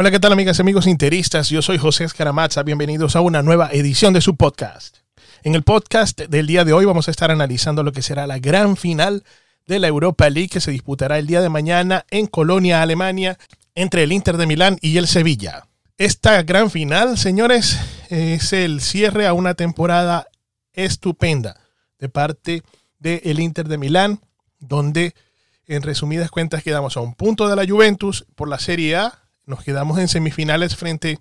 Hola, ¿qué tal amigas y amigos interistas? Yo soy José Escaramazza. Bienvenidos a una nueva edición de su podcast. En el podcast del día de hoy vamos a estar analizando lo que será la gran final de la Europa League que se disputará el día de mañana en Colonia, Alemania, entre el Inter de Milán y el Sevilla. Esta gran final, señores, es el cierre a una temporada estupenda de parte del Inter de Milán, donde en resumidas cuentas quedamos a un punto de la Juventus por la Serie A nos quedamos en semifinales frente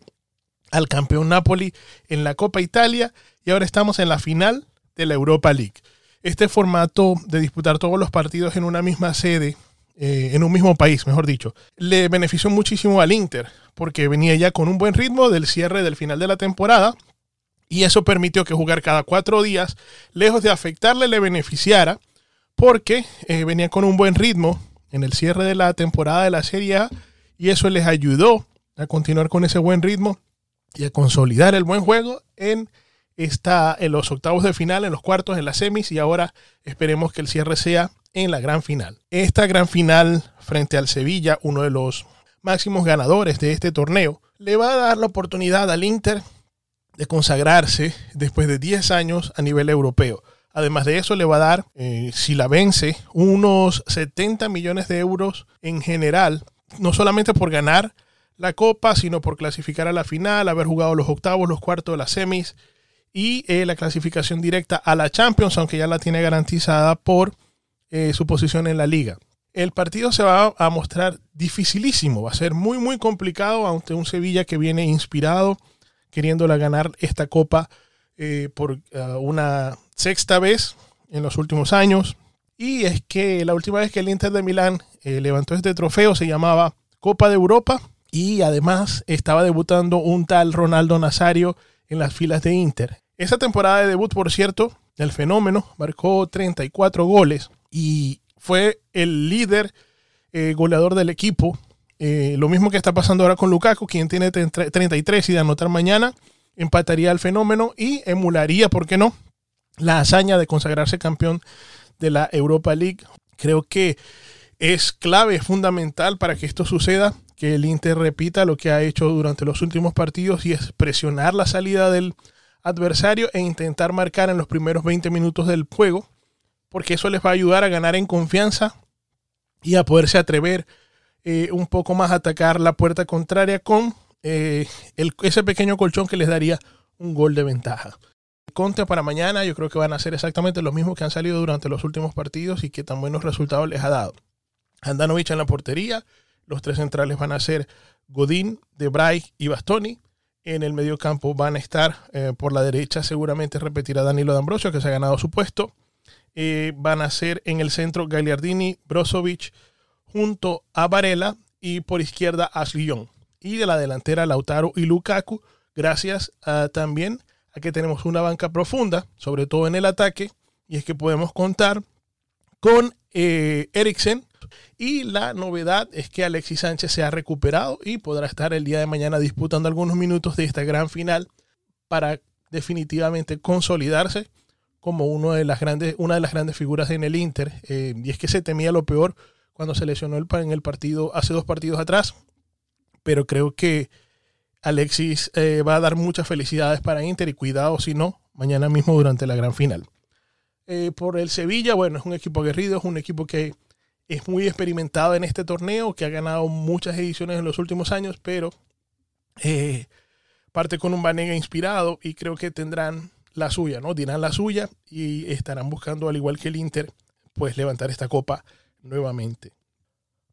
al campeón Napoli en la Copa Italia y ahora estamos en la final de la Europa League. Este formato de disputar todos los partidos en una misma sede, eh, en un mismo país, mejor dicho, le benefició muchísimo al Inter porque venía ya con un buen ritmo del cierre del final de la temporada y eso permitió que jugar cada cuatro días, lejos de afectarle, le beneficiara porque eh, venía con un buen ritmo en el cierre de la temporada de la Serie A y eso les ayudó a continuar con ese buen ritmo y a consolidar el buen juego en, esta, en los octavos de final, en los cuartos, en las semis y ahora esperemos que el cierre sea en la gran final. Esta gran final frente al Sevilla, uno de los máximos ganadores de este torneo, le va a dar la oportunidad al Inter de consagrarse después de 10 años a nivel europeo. Además de eso, le va a dar, eh, si la vence, unos 70 millones de euros en general no solamente por ganar la copa, sino por clasificar a la final, haber jugado los octavos, los cuartos, las semis y eh, la clasificación directa a la Champions, aunque ya la tiene garantizada por eh, su posición en la liga. El partido se va a mostrar dificilísimo, va a ser muy muy complicado ante un Sevilla que viene inspirado, queriéndola ganar esta copa eh, por una sexta vez en los últimos años. Y es que la última vez que el Inter de Milán eh, levantó este trofeo se llamaba Copa de Europa y además estaba debutando un tal Ronaldo Nazario en las filas de Inter. Esa temporada de debut, por cierto, el fenómeno marcó 34 goles y fue el líder eh, goleador del equipo. Eh, lo mismo que está pasando ahora con Lukaku, quien tiene 33 y de anotar mañana, empataría al fenómeno y emularía, ¿por qué no?, la hazaña de consagrarse campeón de la Europa League. Creo que es clave, es fundamental para que esto suceda, que el Inter repita lo que ha hecho durante los últimos partidos y es presionar la salida del adversario e intentar marcar en los primeros 20 minutos del juego, porque eso les va a ayudar a ganar en confianza y a poderse atrever eh, un poco más a atacar la puerta contraria con eh, ese pequeño colchón que les daría un gol de ventaja. Conte para mañana yo creo que van a ser exactamente los mismos que han salido durante los últimos partidos y que tan buenos resultados les ha dado. Andanovic en la portería, los tres centrales van a ser Godín, Debray y Bastoni. En el medio campo van a estar eh, por la derecha, seguramente repetirá Danilo D'Ambrosio, que se ha ganado su puesto. Eh, van a ser en el centro Gagliardini, Brozovic, junto a Varela y por izquierda Ashley. Y de la delantera Lautaro y Lukaku, gracias a, también Aquí tenemos una banca profunda, sobre todo en el ataque, y es que podemos contar con eh, Eriksen. Y la novedad es que Alexis Sánchez se ha recuperado y podrá estar el día de mañana disputando algunos minutos de esta gran final para definitivamente consolidarse como de las grandes, una de las grandes figuras en el Inter. Eh, y es que se temía lo peor cuando se lesionó el, en el partido hace dos partidos atrás. Pero creo que Alexis eh, va a dar muchas felicidades para Inter y cuidado si no, mañana mismo durante la gran final. Eh, por el Sevilla, bueno, es un equipo aguerrido, es un equipo que es muy experimentado en este torneo, que ha ganado muchas ediciones en los últimos años, pero eh, parte con un Banega inspirado y creo que tendrán la suya, ¿no? Dirán la suya y estarán buscando, al igual que el Inter, pues levantar esta copa nuevamente.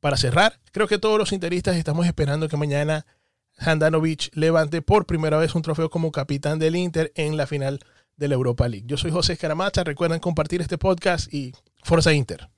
Para cerrar, creo que todos los interistas estamos esperando que mañana Handanovic levante por primera vez un trofeo como capitán del Inter en la final de la Europa League. Yo soy José Escaramacha, recuerden compartir este podcast y Forza Inter.